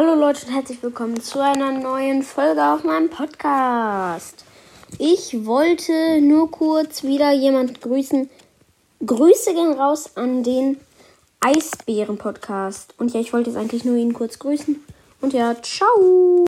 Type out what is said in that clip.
Hallo Leute und herzlich willkommen zu einer neuen Folge auf meinem Podcast. Ich wollte nur kurz wieder jemand grüßen. Grüße gehen raus an den Eisbären Podcast. Und ja, ich wollte jetzt eigentlich nur ihn kurz grüßen. Und ja, ciao.